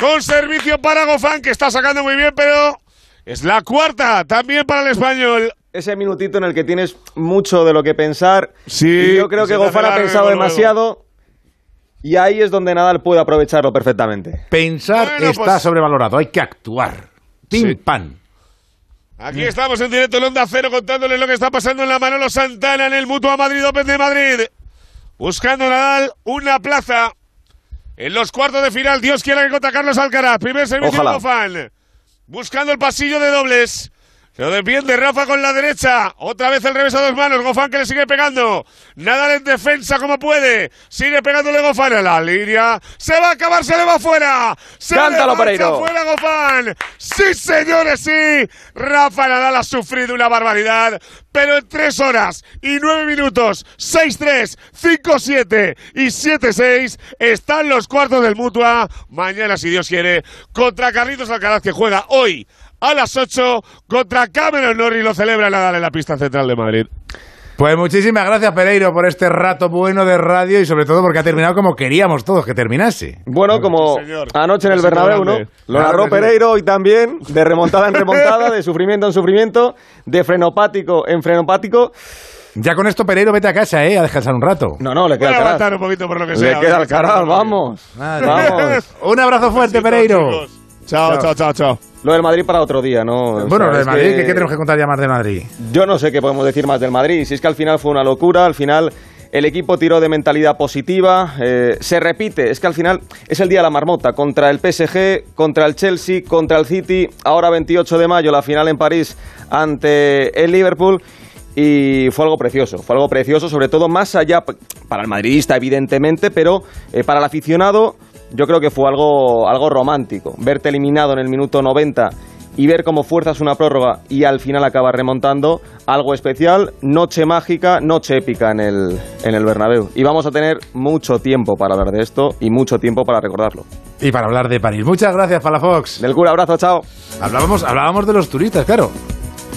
Con servicio para Gofán, que está sacando muy bien, pero es la cuarta también para el español.
Ese minutito en el que tienes mucho de lo que pensar.
Sí.
yo creo que Gofán ha pensado demasiado. Y ahí es donde Nadal puede aprovecharlo perfectamente.
Pensar está pues- sobrevalorado, hay que actuar. Pim pam.
Aquí estamos en directo en Onda Cero contándoles lo que está pasando en la Manolo Santana en el Mutua Madrid Open de Madrid. Buscando Nadal una plaza en los cuartos de final. Dios quiera que contra Carlos Alcaraz. Primer servicio de fan. Buscando el pasillo de dobles. Lo defiende Rafa con la derecha. Otra vez el revés a dos manos. Gofán que le sigue pegando. Nadal en defensa como puede. Sigue pegándole Gofán a la línea. Se va a acabar, se le va fuera. Se
Cántalo,
le va fuera Gofán. Sí, señores, sí. Rafa Nadal ha sufrido una barbaridad. Pero en tres horas y nueve minutos, 6-3, 5-7 y 7-6 están los cuartos del Mutua. Mañana, si Dios quiere, contra Carlitos Alcaraz que juega hoy a las 8 contra Cameron Norrie. Lo celebra Nadal en la pista central de Madrid.
Pues muchísimas gracias, Pereiro, por este rato bueno de radio y sobre todo porque ha terminado como queríamos todos que terminase.
Bueno, como anoche en el Bernabéu, ¿no? Lo narró Pereiro hoy también, de remontada en remontada, de sufrimiento en sufrimiento, de frenopático en frenopático.
Ya con esto, Pereiro, vete a casa, ¿eh? A descansar un rato.
No, no, le queda
un poquito por lo que sea.
Le queda vamos. Vamos.
un abrazo fuerte, Pereiro.
Chao, chao, chao, chao.
Lo del Madrid para otro día, ¿no?
Bueno, lo del Madrid, ¿qué tenemos que contar ya más de Madrid?
Yo no sé qué podemos decir más del Madrid. Si es que al final fue una locura, al final el equipo tiró de mentalidad positiva, eh, se repite, es que al final es el día de la marmota, contra el PSG, contra el Chelsea, contra el City, ahora 28 de mayo la final en París ante el Liverpool y fue algo precioso, fue algo precioso, sobre todo más allá para el madridista evidentemente, pero eh, para el aficionado yo creo que fue algo, algo romántico. Verte eliminado en el minuto 90 y ver cómo fuerzas una prórroga y al final acabas remontando, algo especial, noche mágica, noche épica en el, en el Bernabéu. Y vamos a tener mucho tiempo para hablar de esto y mucho tiempo para recordarlo.
Y para hablar de París. Muchas gracias, Palafox.
Del cura, abrazo, chao.
Hablábamos, hablábamos de los turistas, claro.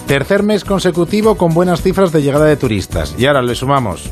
Tercer mes consecutivo con buenas cifras de llegada de turistas. Y ahora le sumamos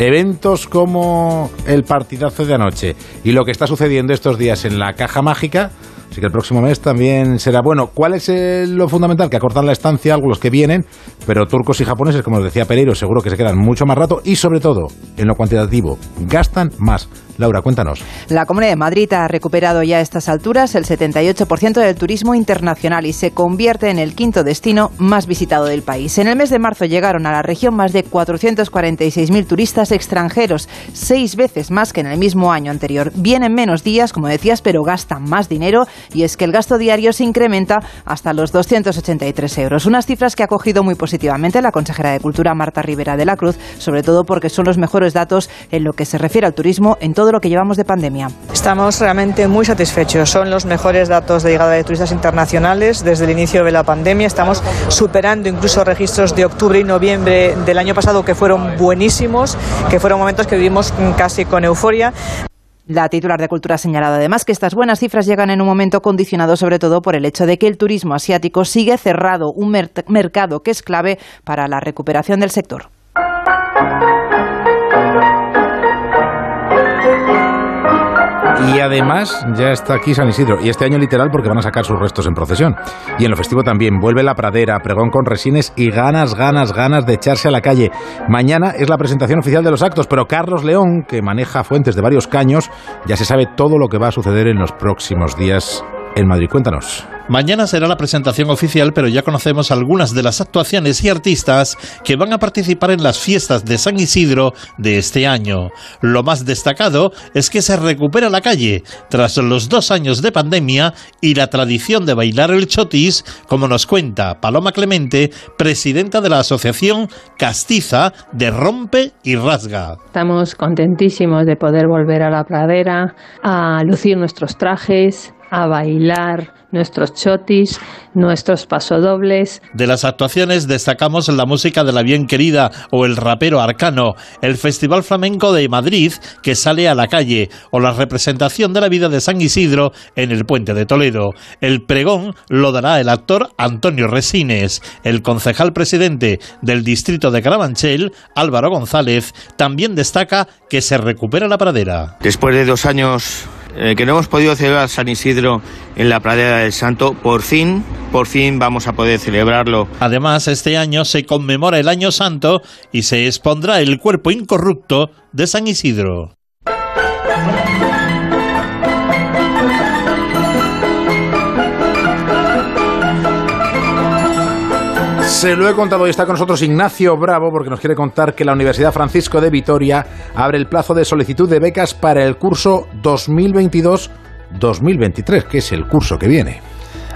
eventos como el partidazo de anoche y lo que está sucediendo estos días en la caja mágica, Así que el próximo mes también será bueno. ¿Cuál es lo fundamental? Que acortan la estancia algunos que vienen, pero turcos y japoneses, como decía Pereiro, seguro que se quedan mucho más rato y sobre todo, en lo cuantitativo, gastan más. Laura, cuéntanos.
La Comunidad de Madrid ha recuperado ya a estas alturas el 78% del turismo internacional y se convierte en el quinto destino más visitado del país. En el mes de marzo llegaron a la región más de 446.000 turistas extranjeros, seis veces más que en el mismo año anterior. Vienen menos días, como decías, pero gastan más dinero y es que el gasto diario se incrementa hasta los 283 euros. Unas cifras que ha cogido muy positivamente la consejera de Cultura Marta Rivera de la Cruz, sobre todo porque son los mejores datos en lo que se refiere al turismo en todo lo que llevamos de pandemia.
Estamos realmente muy satisfechos. Son los mejores datos de llegada de turistas internacionales desde el inicio de la pandemia. Estamos superando incluso registros de octubre y noviembre del año pasado que fueron buenísimos, que fueron momentos que vivimos casi con euforia.
La titular de Cultura ha señalado además que estas buenas cifras llegan en un momento condicionado sobre todo por el hecho de que el turismo asiático sigue cerrado, un mercado que es clave para la recuperación del sector.
Y además ya está aquí San Isidro. Y este año literal porque van a sacar sus restos en procesión. Y en lo festivo también. Vuelve la pradera, pregón con resines y ganas, ganas, ganas de echarse a la calle. Mañana es la presentación oficial de los actos, pero Carlos León, que maneja fuentes de varios caños, ya se sabe todo lo que va a suceder en los próximos días en Madrid. Cuéntanos.
Mañana será la presentación oficial, pero ya conocemos algunas de las actuaciones y artistas que van a participar en las fiestas de San Isidro de este año. Lo más destacado es que se recupera la calle tras los dos años de pandemia y la tradición de bailar el chotis, como nos cuenta Paloma Clemente, presidenta de la asociación Castiza de Rompe y Rasga.
Estamos contentísimos de poder volver a la pradera, a lucir nuestros trajes, a bailar nuestros chotis, nuestros pasodobles.
De las actuaciones destacamos la música de la bien querida o el rapero arcano, el Festival Flamenco de Madrid que sale a la calle o la representación de la vida de San Isidro en el Puente de Toledo. El pregón lo dará el actor Antonio Resines. El concejal presidente del distrito de Carabanchel, Álvaro González, también destaca que se recupera la pradera.
Después de dos años eh, que no hemos podido celebrar San Isidro en la pradera del Santo, por fin, por fin vamos a poder celebrarlo.
Además, este año se conmemora el Año Santo y se expondrá el cuerpo incorrupto de San Isidro.
Se lo he contado y está con nosotros Ignacio Bravo porque nos quiere contar que la Universidad Francisco de Vitoria abre el plazo de solicitud de becas para el curso 2022-2023, que es el curso que viene.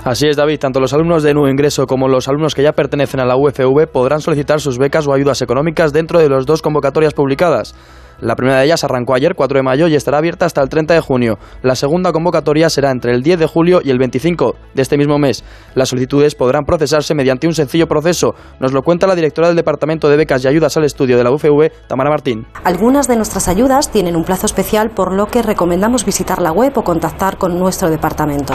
Así es, David. Tanto los alumnos de nuevo ingreso como los alumnos que ya pertenecen a la UFV podrán solicitar sus becas o ayudas económicas dentro de las dos convocatorias publicadas. La primera de ellas arrancó ayer, 4 de mayo, y estará abierta hasta el 30 de junio. La segunda convocatoria será entre el 10 de julio y el 25 de este mismo mes. Las solicitudes podrán procesarse mediante un sencillo proceso. Nos lo cuenta la directora del Departamento de Becas y Ayudas al Estudio de la UFV, Tamara Martín.
Algunas de nuestras ayudas tienen un plazo especial, por lo que recomendamos visitar la web o contactar con nuestro departamento.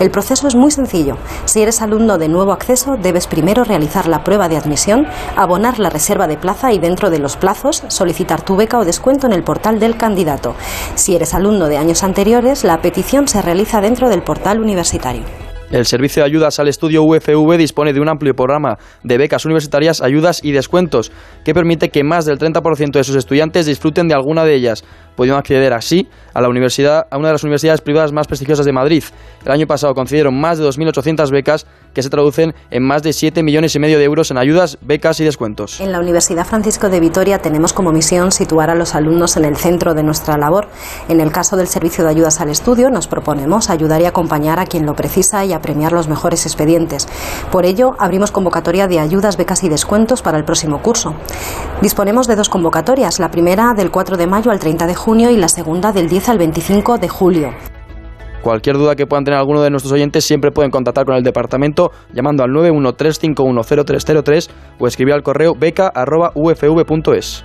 El proceso es muy sencillo. Si eres alumno de nuevo acceso, debes primero realizar la prueba de admisión, abonar la reserva de plaza y dentro de los plazos solicitar tu beca o descuento en el portal del candidato. Si eres alumno de años anteriores, la petición se realiza dentro del portal universitario.
El Servicio de Ayudas al Estudio UFV dispone de un amplio programa de becas universitarias, ayudas y descuentos que permite que más del 30% de sus estudiantes disfruten de alguna de ellas, pudiendo acceder así a, la universidad, a una de las universidades privadas más prestigiosas de Madrid. El año pasado concedieron más de 2.800 becas que se traducen en más de 7 millones y medio de euros en ayudas, becas y descuentos.
En la Universidad Francisco de Vitoria tenemos como misión situar a los alumnos en el centro de nuestra labor. En el caso del Servicio de Ayudas al Estudio nos proponemos ayudar y acompañar a quien lo precisa y a premiar los mejores expedientes. Por ello, abrimos convocatoria de ayudas, becas y descuentos para el próximo curso. Disponemos de dos convocatorias, la primera del 4 de mayo al 30 de junio y la segunda del 10 al 25 de julio.
Cualquier duda que puedan tener alguno de nuestros oyentes siempre pueden contactar con el departamento llamando al 913510303 o escribir al correo beca.ufv.es.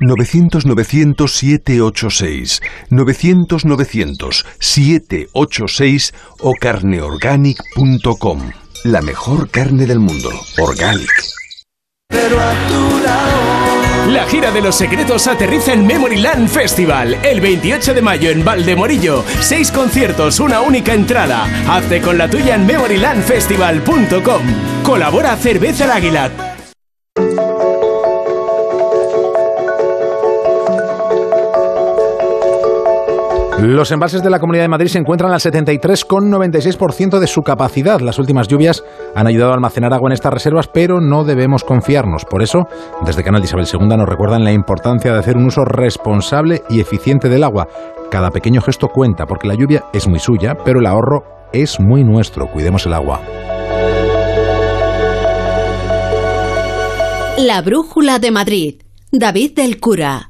900-900-786, 900-900-786 o carneorganic.com. La mejor carne del mundo, Organic.
La gira de los secretos aterriza en Memoryland Festival el 28 de mayo en Valdemorillo. Seis conciertos, una única entrada. Hazte con la tuya en memorylandfestival.com. Colabora Cerveza el Águila.
Los embalses de la Comunidad de Madrid se encuentran al 73,96% de su capacidad. Las últimas lluvias han ayudado a almacenar agua en estas reservas, pero no debemos confiarnos. Por eso, desde Canal Isabel II nos recuerdan la importancia de hacer un uso responsable y eficiente del agua. Cada pequeño gesto cuenta, porque la lluvia es muy suya, pero el ahorro es muy nuestro. Cuidemos el agua.
La Brújula de Madrid, David del Cura.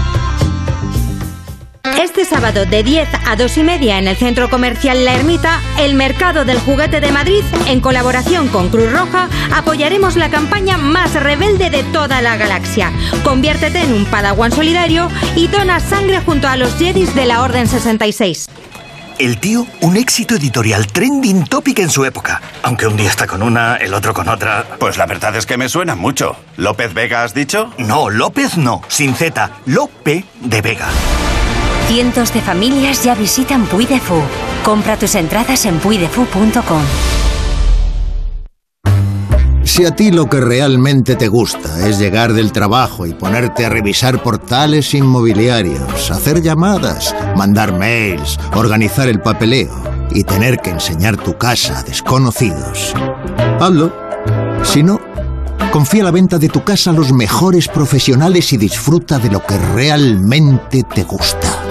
Este sábado de 10 a 2 y media en el Centro Comercial La Ermita, el Mercado del Juguete de Madrid, en colaboración con Cruz Roja, apoyaremos la campaña más rebelde de toda la galaxia. Conviértete en un Padawan solidario y dona sangre junto a los Jedis de la Orden 66.
El tío, un éxito editorial trending topic en su época. Aunque un día está con una, el otro con otra.
Pues la verdad es que me suena mucho. ¿López Vega has dicho?
No, López no. Sin Z. Lope de Vega.
Cientos de familias ya visitan Puy. Compra tus entradas en puidefu.com.
Si a ti lo que realmente te gusta es llegar del trabajo y ponerte a revisar portales inmobiliarios, hacer llamadas, mandar mails, organizar el papeleo y tener que enseñar tu casa a desconocidos, hazlo. Si no, confía la venta de tu casa a los mejores profesionales y disfruta de lo que realmente te gusta.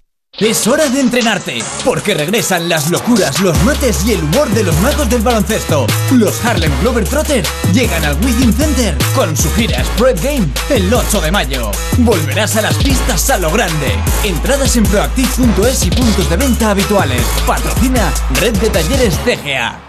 Es hora de entrenarte, porque regresan las locuras, los mates y el humor de los magos del baloncesto. Los Harlem Globetrotters llegan al Within Center con su gira Spread Game el 8 de mayo. Volverás a las pistas a lo grande. Entradas en proactive.es y puntos de venta habituales. Patrocina Red de Talleres CGA.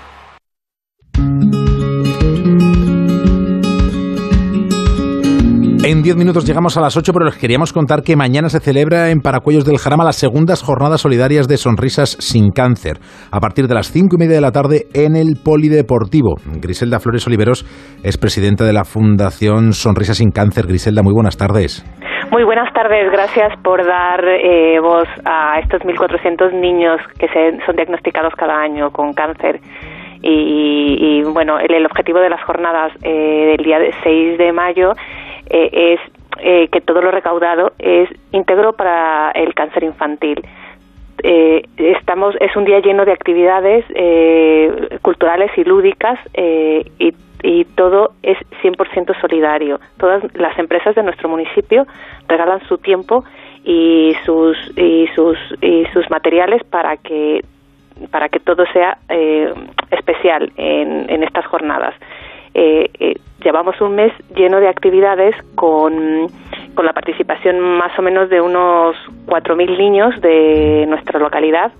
En 10 minutos llegamos a las 8, pero les queríamos contar que mañana se celebra en Paracuellos del Jarama las segundas jornadas solidarias de Sonrisas sin Cáncer, a partir de las 5 y media de la tarde en el Polideportivo. Griselda Flores Oliveros es presidenta de la Fundación Sonrisas sin Cáncer. Griselda, muy buenas tardes.
Muy buenas tardes, gracias por dar eh, voz a estos 1.400 niños que se, son diagnosticados cada año con cáncer. Y, y bueno, el, objetivo de las jornadas eh, del día 6 de mayo eh, es eh, que todo lo recaudado es íntegro para el cáncer infantil. Eh, estamos es un día lleno de actividades eh, culturales y lúdicas eh, y, y, todo es 100% solidario. Todas las empresas de nuestro municipio regalan su tiempo y sus y sus y sus materiales para que para que todo sea eh, especial en, en estas jornadas. Eh, eh, llevamos un mes lleno de actividades con, con la participación más o menos de unos 4.000 niños de nuestra localidad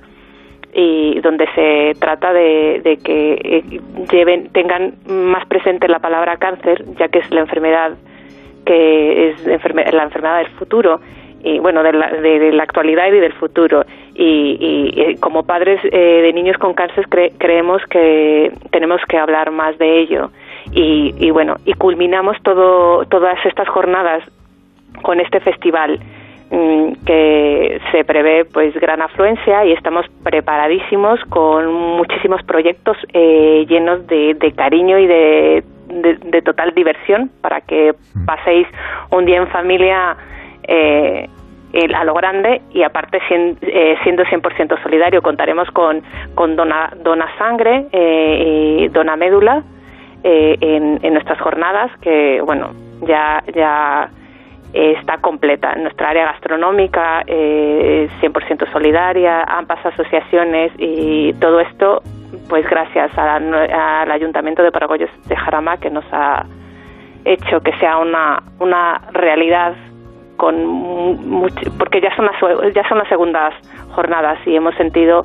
y donde se trata de, de que eh, lleven tengan más presente la palabra cáncer ya que es la enfermedad que es la enfermedad del futuro y bueno de la, de, la actualidad y del futuro. Y, y, y como padres eh, de niños con cáncer cre creemos que tenemos que hablar más de ello y, y bueno y culminamos todo todas estas jornadas con este festival mmm, que se prevé pues gran afluencia y estamos preparadísimos con muchísimos proyectos eh, llenos de, de, cariño y de, de, de, total diversión para que paséis un día en familia eh, a lo grande y aparte siendo, eh, siendo 100% solidario. Contaremos con, con dona, dona sangre eh, y dona médula eh, en, en, nuestras jornadas que bueno ya ya está completa. Nuestra área gastronómica eh, 100% solidaria ambas asociaciones y todo esto pues gracias a, al ayuntamiento de Paraguayos de Jarama que nos ha hecho que sea una, una realidad con mucho, porque ya son las ya son las segundas jornadas y hemos sentido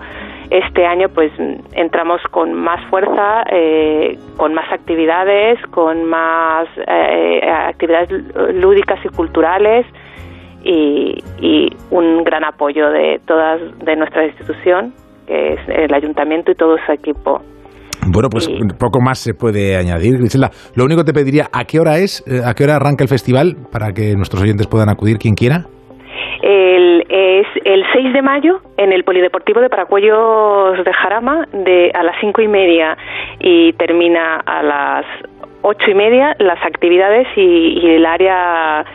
este año pues entramos con más fuerza, eh, con más actividades, con más eh, actividades lúdicas y culturales y, y, un gran apoyo de todas de nuestra institución, que es el ayuntamiento y todo su equipo.
Bueno, pues poco más se puede añadir, Griselda. Lo único que te pediría, ¿a qué hora es? Eh, ¿A qué hora arranca el festival para que nuestros oyentes puedan acudir quien quiera?
El, es el 6 de mayo en el Polideportivo de Paracuellos de Jarama de, a las cinco y media y termina a las ocho y media las actividades y, el área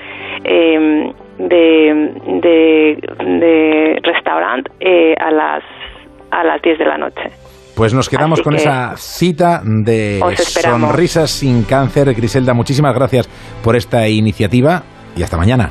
de, de, de restaurante eh, a las a las 10 de la noche.
Pues nos quedamos con esa cita de Sonrisas sin Cáncer. Griselda, muchísimas gracias por esta iniciativa y hasta mañana.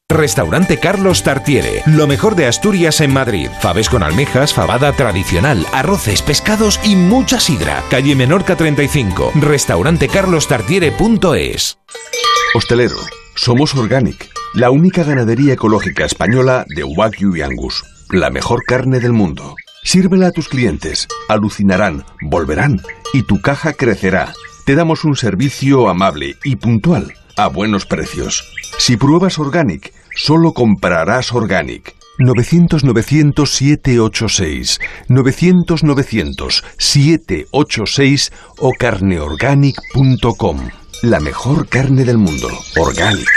Restaurante Carlos Tartiere, lo mejor de Asturias en Madrid. Faves con almejas, fabada tradicional, arroces, pescados y mucha sidra. Calle Menorca 35, restaurantecarlostartiere.es.
Hostelero, somos Organic, la única ganadería ecológica española de Wagyu y Angus, la mejor carne del mundo. Sírvela a tus clientes, alucinarán, volverán y tu caja crecerá. Te damos un servicio amable y puntual, a buenos precios. Si pruebas Organic, solo comprarás Organic. 900-900-786, 900-900-786 o carneorganic.com. La mejor carne del mundo, Organic.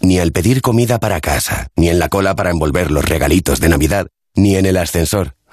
Ni al pedir comida para casa, ni en la cola para envolver los regalitos de Navidad, ni en el ascensor.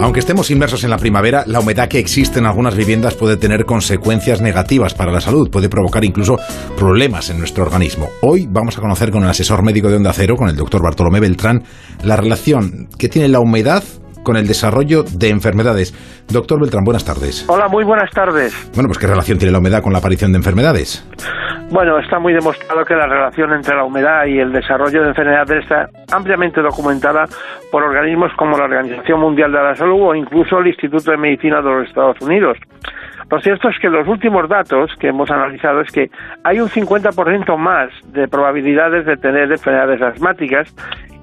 Aunque estemos inmersos en la primavera, la humedad que existe en algunas viviendas puede tener consecuencias negativas para la salud, puede provocar incluso problemas en nuestro organismo. Hoy vamos a conocer con el asesor médico de Onda Cero, con el doctor Bartolomé Beltrán, la relación que tiene la humedad con el desarrollo de enfermedades. Doctor Beltrán, buenas tardes.
Hola, muy buenas tardes.
Bueno, pues ¿qué relación tiene la humedad con la aparición de enfermedades?
Bueno, está muy demostrado que la relación entre la humedad y el desarrollo de enfermedades está ampliamente documentada por organismos como la Organización Mundial de la Salud o incluso el Instituto de Medicina de los Estados Unidos. Lo cierto es que los últimos datos que hemos analizado es que hay un 50% más de probabilidades de tener enfermedades asmáticas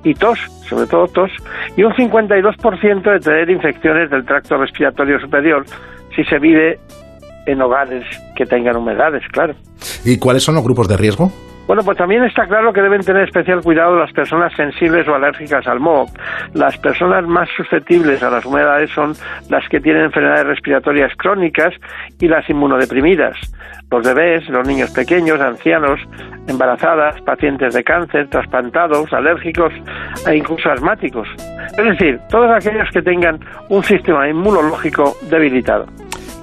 y tos, sobre todo tos, y un 52% de tener infecciones del tracto respiratorio superior si se vive en hogares que tengan humedades, claro.
¿Y cuáles son los grupos de riesgo?
Bueno, pues también está claro que deben tener especial cuidado las personas sensibles o alérgicas al moho. Las personas más susceptibles a las humedades son las que tienen enfermedades respiratorias crónicas y las inmunodeprimidas. Los bebés, los niños pequeños, ancianos, embarazadas, pacientes de cáncer, trasplantados, alérgicos e incluso asmáticos. Es decir, todos aquellos que tengan un sistema inmunológico debilitado.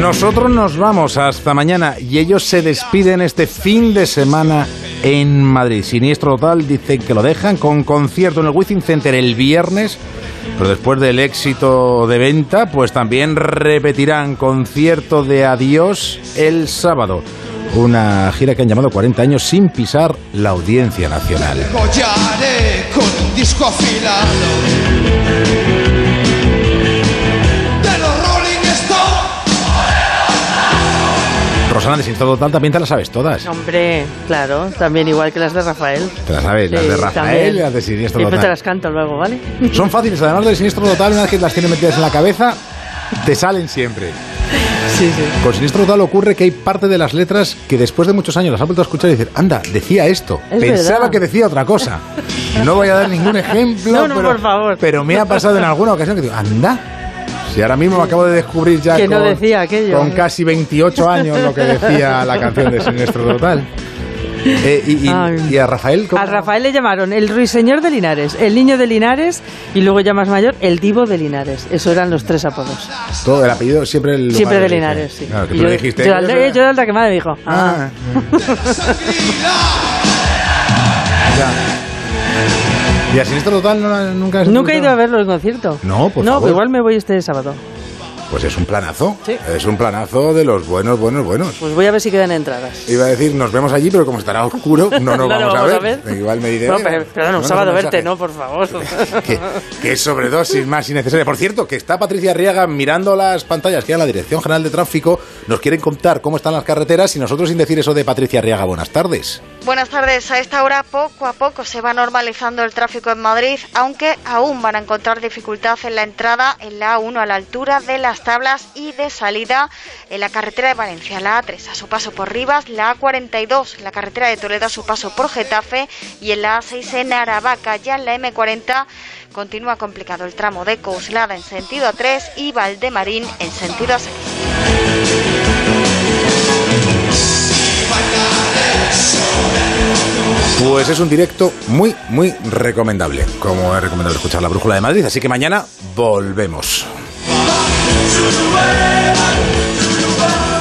Nosotros nos vamos hasta mañana y ellos se despiden este fin de semana en Madrid. Siniestro Total dicen que lo dejan con concierto en el Wizzing Center el viernes, pero después del éxito de venta, pues también repetirán concierto de adiós el sábado. Una gira que han llamado 40 años sin pisar la audiencia nacional.
Con un disco afilado de los Rolling Stones.
Rosana, de Siniestro Total también te las sabes todas.
Hombre, claro, también igual que las de Rafael.
Te las sabes, las de Rafael
también.
y las de Siniestro
Siempre te
Total.
las canto luego, ¿vale?
Son fáciles, además del Siniestro Total, una vez que las tienes metidas en la cabeza, te salen siempre.
Sí, sí.
Con Siniestro Total ocurre que hay parte de las letras que después de muchos años las has vuelto a escuchar y decir, anda, decía esto,
Es
pensaba
verdad.
que decía otra cosa. No voy a dar ningún ejemplo,
No, no,
pero,
por favor.
pero me ha pasado en alguna ocasión que digo, anda. Si ahora mismo me acabo de descubrir ya
Que no
con,
decía aquello.
con casi 28 años lo que decía la canción de Siniestro Total. Eh, y, y-
Ay.
y a Rafael, ¿cómo?
A Rafael le llamaron el ruiseñor de Linares, el niño de Linares y luego ya más mayor, el divo de Linares. Eso eran los tres apodos.
todo el apellido siempre el
Siempre de. Linares, sí.
Claro, que tú
yo,
dijiste.
yo,
"Yo
yo,
soy-
yo era la que más me dijo. Ah.
Ya. ¿Y a Siniestro Total no, nunca has
Nunca he ido a verlo en concierto.
No, por
no,
favor.
igual me voy este sábado.
Pues es un planazo.
Sí.
Es un planazo de los buenos, buenos, buenos.
Pues voy a ver si quedan entradas.
Iba a decir, nos vemos allí, pero como estará oscuro, no nos
No lo
vamos,
vamos
a
a
ver.
ver.
Igual me diré.
No,
"Venga,
pero, pero no, un sábado verte,
mensaje".
no, por favor.
que, que sobredosis más innecesaria. Por cierto, que está Patricia Arriaga mirando las pantallas que hay en la Dirección General de Tráfico. Nos quieren contar cómo están las carreteras y nosotros sin decir eso de Patricia Arriaga. Buenas tardes.
Buenas tardes. A esta hora poco a poco se va normalizando el tráfico en Madrid, aunque aún van a encontrar dificultad en la entrada en la A1 a la altura de las tablas y de salida en la carretera de Valencia, la A3 a su paso por Rivas, la A42 en la carretera de Toledo a su paso por Getafe y en la A6 en Aravaca. Ya en la M40 continúa complicado el tramo de Couslada en sentido A3 y Valdemarín en sentido A6.
Pues es un directo muy, muy recomendable. Como es recomendable escuchar la Brújula de Madrid. Así que mañana volvemos.
to the way, to the way.